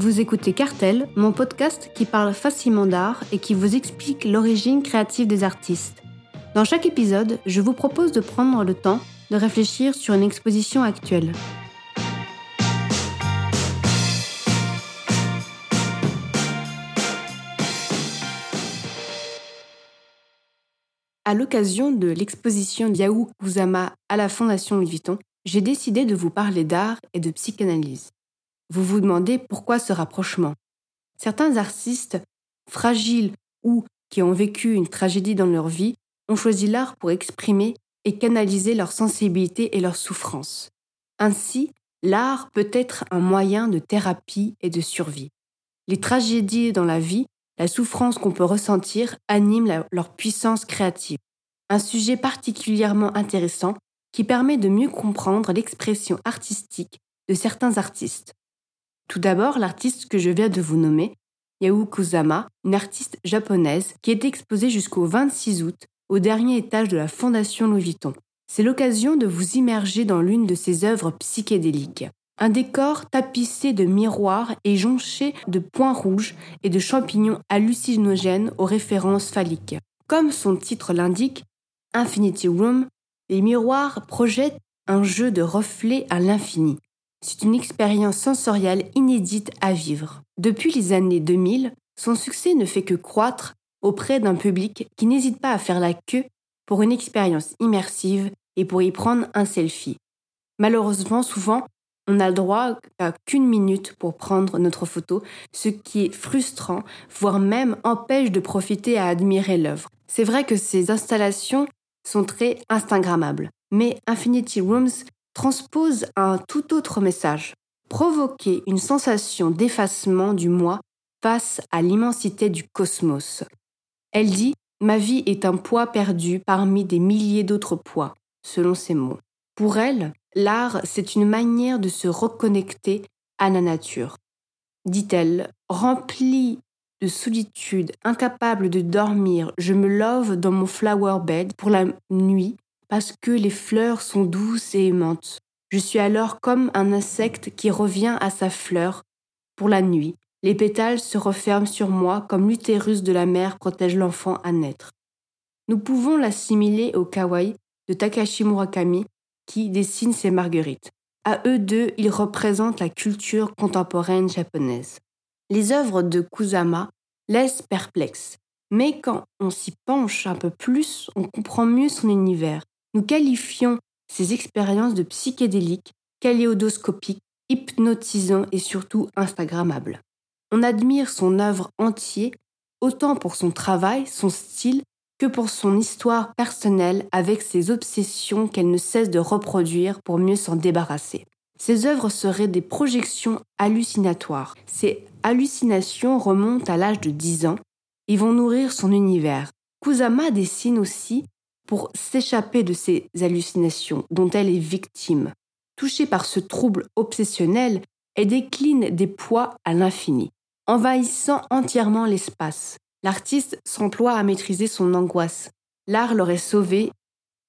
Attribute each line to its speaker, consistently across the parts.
Speaker 1: Vous écoutez Cartel, mon podcast qui parle facilement d'art et qui vous explique l'origine créative des artistes. Dans chaque épisode, je vous propose de prendre le temps de réfléchir sur une exposition actuelle. À l'occasion de l'exposition Yahoo Kusama à la Fondation Louis Vuitton, j'ai décidé de vous parler d'art et de psychanalyse. Vous vous demandez pourquoi ce rapprochement. Certains artistes, fragiles ou qui ont vécu une tragédie dans leur vie, ont choisi l'art pour exprimer et canaliser leur sensibilité et leur souffrance. Ainsi, l'art peut être un moyen de thérapie et de survie. Les tragédies dans la vie la souffrance qu'on peut ressentir anime leur puissance créative. Un sujet particulièrement intéressant qui permet de mieux comprendre l'expression artistique de certains artistes. Tout d'abord, l'artiste que je viens de vous nommer, Yao Kusama, une artiste japonaise qui est exposée jusqu'au 26 août au dernier étage de la Fondation Louis Vuitton. C'est l'occasion de vous immerger dans l'une de ses œuvres psychédéliques. Un décor tapissé de miroirs et jonché de points rouges et de champignons hallucinogènes aux références phalliques. Comme son titre l'indique, Infinity Room, les miroirs projettent un jeu de reflets à l'infini. C'est une expérience sensorielle inédite à vivre. Depuis les années 2000, son succès ne fait que croître auprès d'un public qui n'hésite pas à faire la queue pour une expérience immersive et pour y prendre un selfie. Malheureusement, souvent, on n'a le droit à qu'une minute pour prendre notre photo, ce qui est frustrant, voire même empêche de profiter à admirer l'œuvre. C'est vrai que ces installations sont très Instagrammables, mais Infinity Rooms transpose un tout autre message. Provoquer une sensation d'effacement du moi face à l'immensité du cosmos. Elle dit Ma vie est un poids perdu parmi des milliers d'autres poids, selon ses mots. Pour elle, L'art, c'est une manière de se reconnecter à la nature. Dit-elle, remplie de solitude, incapable de dormir, je me love dans mon flower bed pour la nuit parce que les fleurs sont douces et aimantes. Je suis alors comme un insecte qui revient à sa fleur pour la nuit. Les pétales se referment sur moi comme l'utérus de la mère protège l'enfant à naître. Nous pouvons l'assimiler au kawaii de Takashi Murakami qui dessine ces marguerites. À eux deux, ils représentent la culture contemporaine japonaise. Les œuvres de Kusama laissent perplexe, mais quand on s'y penche un peu plus, on comprend mieux son univers. Nous qualifions ces expériences de psychédéliques, kaléidoscopiques, hypnotisants et surtout instagrammables. On admire son œuvre entière, autant pour son travail, son style, que pour son histoire personnelle avec ses obsessions qu'elle ne cesse de reproduire pour mieux s'en débarrasser. Ses œuvres seraient des projections hallucinatoires. Ces hallucinations remontent à l'âge de 10 ans et vont nourrir son univers. Kusama dessine aussi pour s'échapper de ces hallucinations dont elle est victime. Touchée par ce trouble obsessionnel, elle décline des poids à l'infini, envahissant entièrement l'espace. L'artiste s'emploie à maîtriser son angoisse. L'art l'aurait sauvée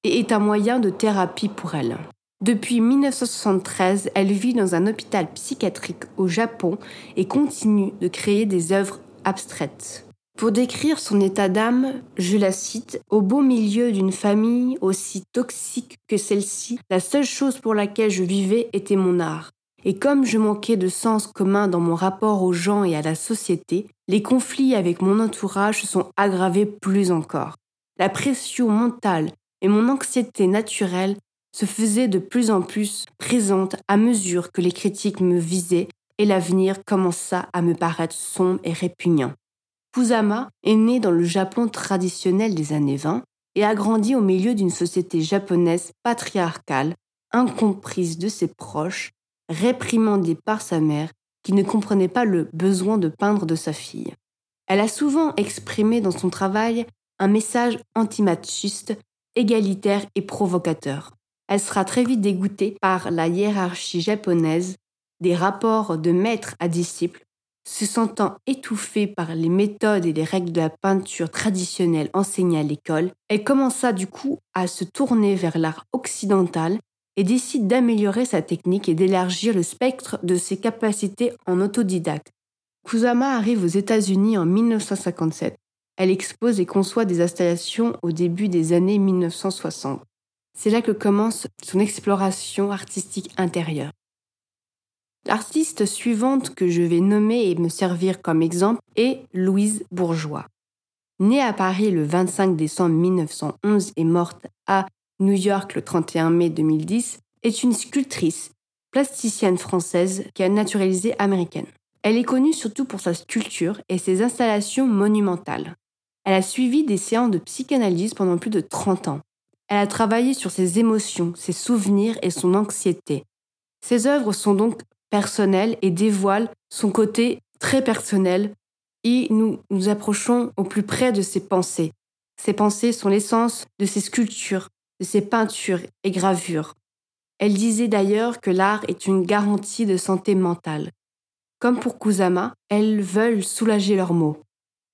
Speaker 1: et est un moyen de thérapie pour elle. Depuis 1973, elle vit dans un hôpital psychiatrique au Japon et continue de créer des œuvres abstraites. Pour décrire son état d'âme, je la cite, Au beau milieu d'une famille aussi toxique que celle-ci, la seule chose pour laquelle je vivais était mon art. Et comme je manquais de sens commun dans mon rapport aux gens et à la société, les conflits avec mon entourage se sont aggravés plus encore. La pression mentale et mon anxiété naturelle se faisaient de plus en plus présentes à mesure que les critiques me visaient et l'avenir commença à me paraître sombre et répugnant. Kusama est né dans le Japon traditionnel des années 20 et a grandi au milieu d'une société japonaise patriarcale, incomprise de ses proches réprimandée par sa mère qui ne comprenait pas le besoin de peindre de sa fille. Elle a souvent exprimé dans son travail un message antimachiste, égalitaire et provocateur. Elle sera très vite dégoûtée par la hiérarchie japonaise, des rapports de maître à disciple, se sentant étouffée par les méthodes et les règles de la peinture traditionnelle enseignées à l'école, elle commença du coup à se tourner vers l'art occidental et décide d'améliorer sa technique et d'élargir le spectre de ses capacités en autodidacte. Kusama arrive aux États-Unis en 1957. Elle expose et conçoit des installations au début des années 1960. C'est là que commence son exploration artistique intérieure. L'artiste suivante que je vais nommer et me servir comme exemple est Louise Bourgeois. Née à Paris le 25 décembre 1911 et morte à New York le 31 mai 2010, est une sculptrice, plasticienne française qui a naturalisé américaine. Elle est connue surtout pour sa sculpture et ses installations monumentales. Elle a suivi des séances de psychanalyse pendant plus de 30 ans. Elle a travaillé sur ses émotions, ses souvenirs et son anxiété. Ses œuvres sont donc personnelles et dévoilent son côté très personnel et nous nous approchons au plus près de ses pensées. Ses pensées sont l'essence de ses sculptures, de ses peintures et gravures. Elle disait d'ailleurs que l'art est une garantie de santé mentale. Comme pour Kusama, elles veulent soulager leurs maux.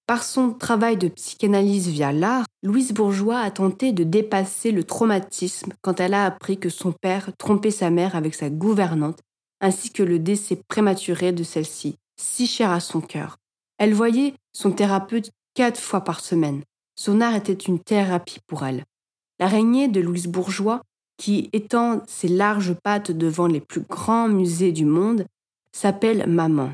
Speaker 1: Par son travail de psychanalyse via l'art, Louise Bourgeois a tenté de dépasser le traumatisme quand elle a appris que son père trompait sa mère avec sa gouvernante, ainsi que le décès prématuré de celle-ci, si cher à son cœur. Elle voyait son thérapeute quatre fois par semaine. Son art était une thérapie pour elle. L'araignée de Louise Bourgeois, qui étend ses larges pattes devant les plus grands musées du monde, s'appelle Maman.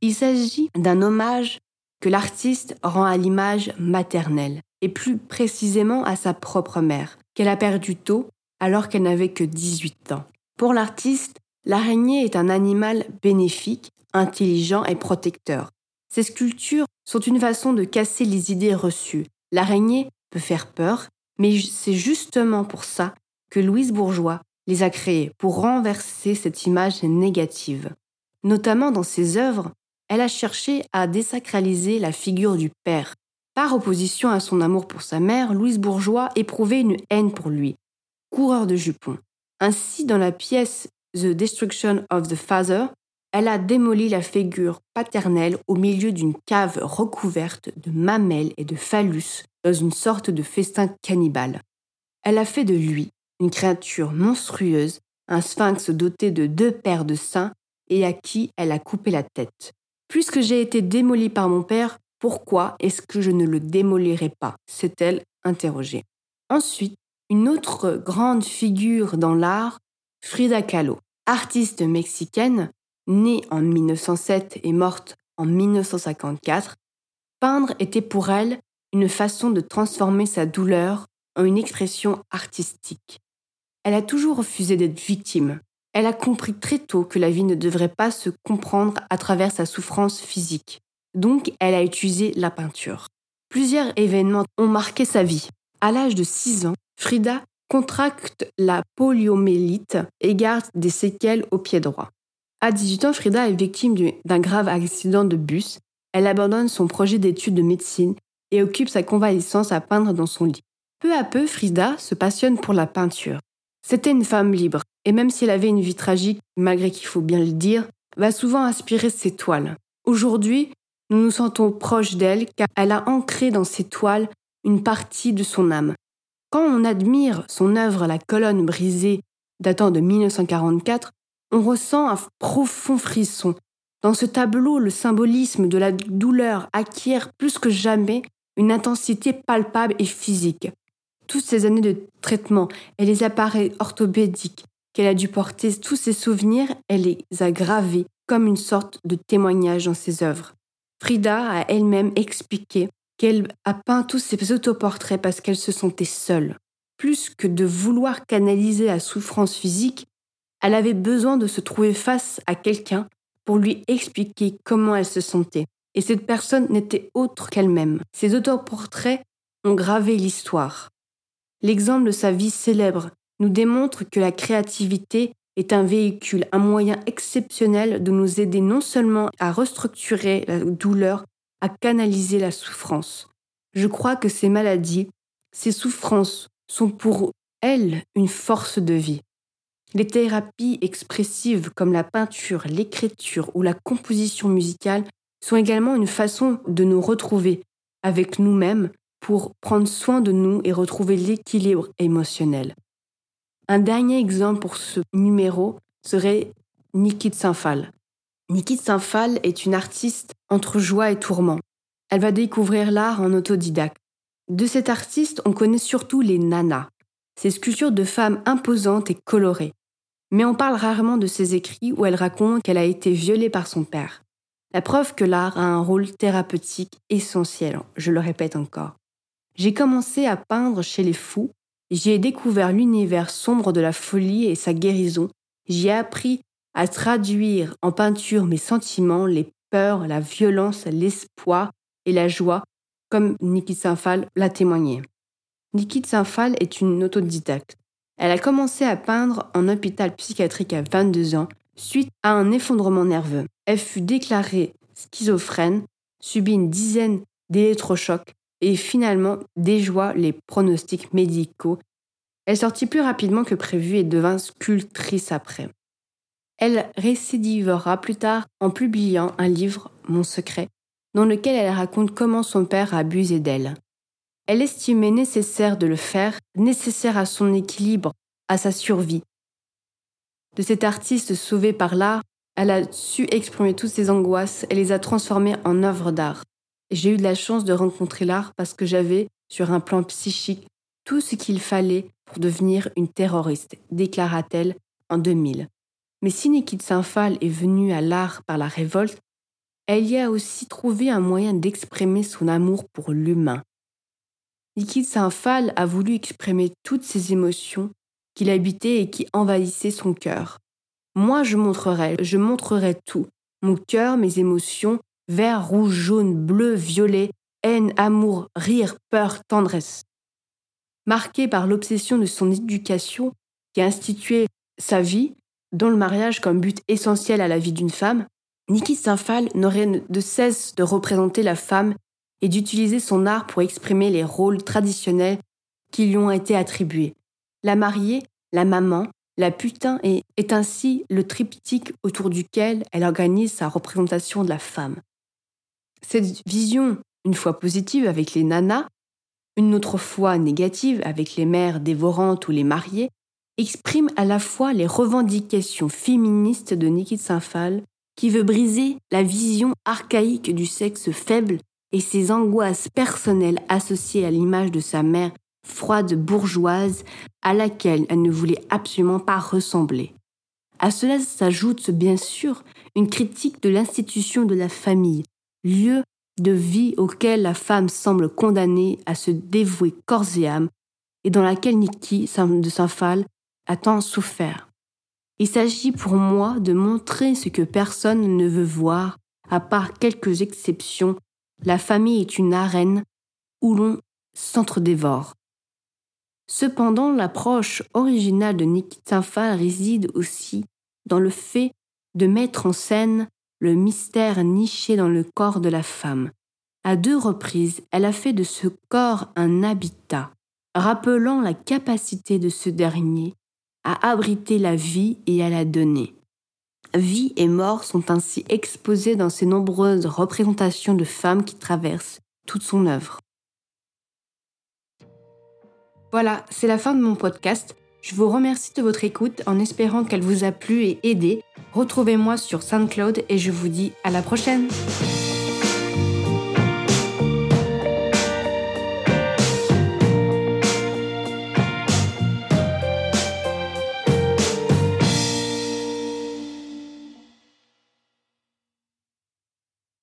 Speaker 1: Il s'agit d'un hommage que l'artiste rend à l'image maternelle, et plus précisément à sa propre mère, qu'elle a perdue tôt alors qu'elle n'avait que 18 ans. Pour l'artiste, l'araignée est un animal bénéfique, intelligent et protecteur. Ces sculptures sont une façon de casser les idées reçues. L'araignée peut faire peur, mais c'est justement pour ça que Louise Bourgeois les a créées, pour renverser cette image négative. Notamment dans ses œuvres, elle a cherché à désacraliser la figure du père. Par opposition à son amour pour sa mère, Louise Bourgeois éprouvait une haine pour lui, coureur de jupons. Ainsi, dans la pièce The Destruction of the Father, elle a démoli la figure paternelle au milieu d'une cave recouverte de mamelles et de phallus dans une sorte de festin cannibale. Elle a fait de lui une créature monstrueuse, un sphinx doté de deux paires de seins et à qui elle a coupé la tête. Puisque j'ai été démolie par mon père, pourquoi est-ce que je ne le démolirai pas? s'est-elle interrogée. Ensuite, une autre grande figure dans l'art, Frida Kahlo, artiste mexicaine, née en 1907 et morte en 1954, peindre était pour elle une façon de transformer sa douleur en une expression artistique. Elle a toujours refusé d'être victime. Elle a compris très tôt que la vie ne devrait pas se comprendre à travers sa souffrance physique. Donc, elle a utilisé la peinture. Plusieurs événements ont marqué sa vie. À l'âge de 6 ans, Frida contracte la poliomélite et garde des séquelles au pied droit. À 18 ans, Frida est victime d'un grave accident de bus. Elle abandonne son projet d'études de médecine et occupe sa convalescence à peindre dans son lit. Peu à peu, Frida se passionne pour la peinture. C'était une femme libre, et même si elle avait une vie tragique, malgré qu'il faut bien le dire, va souvent inspirer ses toiles. Aujourd'hui, nous nous sentons proches d'elle car elle a ancré dans ses toiles une partie de son âme. Quand on admire son œuvre La colonne brisée datant de 1944, on ressent un profond frisson. Dans ce tableau, le symbolisme de la douleur acquiert plus que jamais une intensité palpable et physique. Toutes ces années de traitement et les appareils orthopédiques qu'elle a dû porter, tous ces souvenirs, elle les a gravés comme une sorte de témoignage dans ses œuvres. Frida a elle-même expliqué qu'elle a peint tous ses autoportraits parce qu'elle se sentait seule. Plus que de vouloir canaliser la souffrance physique, elle avait besoin de se trouver face à quelqu'un pour lui expliquer comment elle se sentait. Et cette personne n'était autre qu'elle-même. Ses autoportraits ont gravé l'histoire. L'exemple de sa vie célèbre nous démontre que la créativité est un véhicule, un moyen exceptionnel de nous aider non seulement à restructurer la douleur, à canaliser la souffrance. Je crois que ces maladies, ces souffrances sont pour elles une force de vie. Les thérapies expressives comme la peinture, l'écriture ou la composition musicale sont également une façon de nous retrouver avec nous-mêmes pour prendre soin de nous et retrouver l'équilibre émotionnel. Un dernier exemple pour ce numéro serait Niki Tsinfal. Nikki Saint-Phal est une artiste entre joie et tourment. Elle va découvrir l'art en autodidacte. De cette artiste, on connaît surtout les nanas, ces sculptures de femmes imposantes et colorées. Mais on parle rarement de ses écrits où elle raconte qu'elle a été violée par son père. La preuve que l'art a un rôle thérapeutique essentiel, je le répète encore. J'ai commencé à peindre chez les fous, j'y ai découvert l'univers sombre de la folie et sa guérison, j'y ai appris à traduire en peinture mes sentiments, les peurs, la violence, l'espoir et la joie, comme Niki Saint-Phal l'a témoigné. Niki Saint-Phal est une autodidacte. Elle a commencé à peindre en hôpital psychiatrique à 22 ans suite à un effondrement nerveux. Elle fut déclarée schizophrène, subit une dizaine d'électrochocs et finalement déjoua les pronostics médicaux. Elle sortit plus rapidement que prévu et devint sculptrice après. Elle récidivera plus tard en publiant un livre, Mon secret, dans lequel elle raconte comment son père a abusé d'elle. Elle estimait nécessaire de le faire, nécessaire à son équilibre, à sa survie. De cet artiste sauvé par l'art, elle a su exprimer toutes ses angoisses et les a transformées en œuvres d'art. J'ai eu de la chance de rencontrer l'art parce que j'avais, sur un plan psychique, tout ce qu'il fallait pour devenir une terroriste, déclara-t-elle en 2000. Mais si Nikit Saint-Phal est venue à l'art par la révolte, elle y a aussi trouvé un moyen d'exprimer son amour pour l'humain. Nikit Saint-Phal a voulu exprimer toutes ses émotions qui l'habitaient et qui envahissaient son cœur. Moi, je montrerai, je montrerai tout. Mon cœur, mes émotions, vert, rouge, jaune, bleu, violet, haine, amour, rire, peur, tendresse. Marqué par l'obsession de son éducation qui a institué sa vie, dont le mariage comme but essentiel à la vie d'une femme, Niki Saint-Phal n'aurait de cesse de représenter la femme et d'utiliser son art pour exprimer les rôles traditionnels qui lui ont été attribués. La mariée, la maman, la putain est, est ainsi le triptyque autour duquel elle organise sa représentation de la femme. Cette vision, une fois positive avec les nanas, une autre fois négative avec les mères dévorantes ou les mariées, exprime à la fois les revendications féministes de Nikit Saint-Phal, qui veut briser la vision archaïque du sexe faible et ses angoisses personnelles associées à l'image de sa mère froide bourgeoise à laquelle elle ne voulait absolument pas ressembler. À cela s'ajoute bien sûr une critique de l'institution de la famille, lieu de vie auquel la femme semble condamnée à se dévouer corps et âme, et dans laquelle Niki de Saint-Phal a tant souffert. Il s'agit pour moi de montrer ce que personne ne veut voir, à part quelques exceptions. La famille est une arène où l'on s'entre-dévore. Cependant, l'approche originale de Nikita réside aussi dans le fait de mettre en scène le mystère niché dans le corps de la femme. À deux reprises, elle a fait de ce corps un habitat, rappelant la capacité de ce dernier à abriter la vie et à la donner. Vie et mort sont ainsi exposés dans ces nombreuses représentations de femmes qui traversent toute son œuvre. Voilà, c'est la fin de mon podcast. Je vous remercie de votre écoute en espérant qu'elle vous a plu et aidé. Retrouvez-moi sur SoundCloud et je vous dis à la prochaine.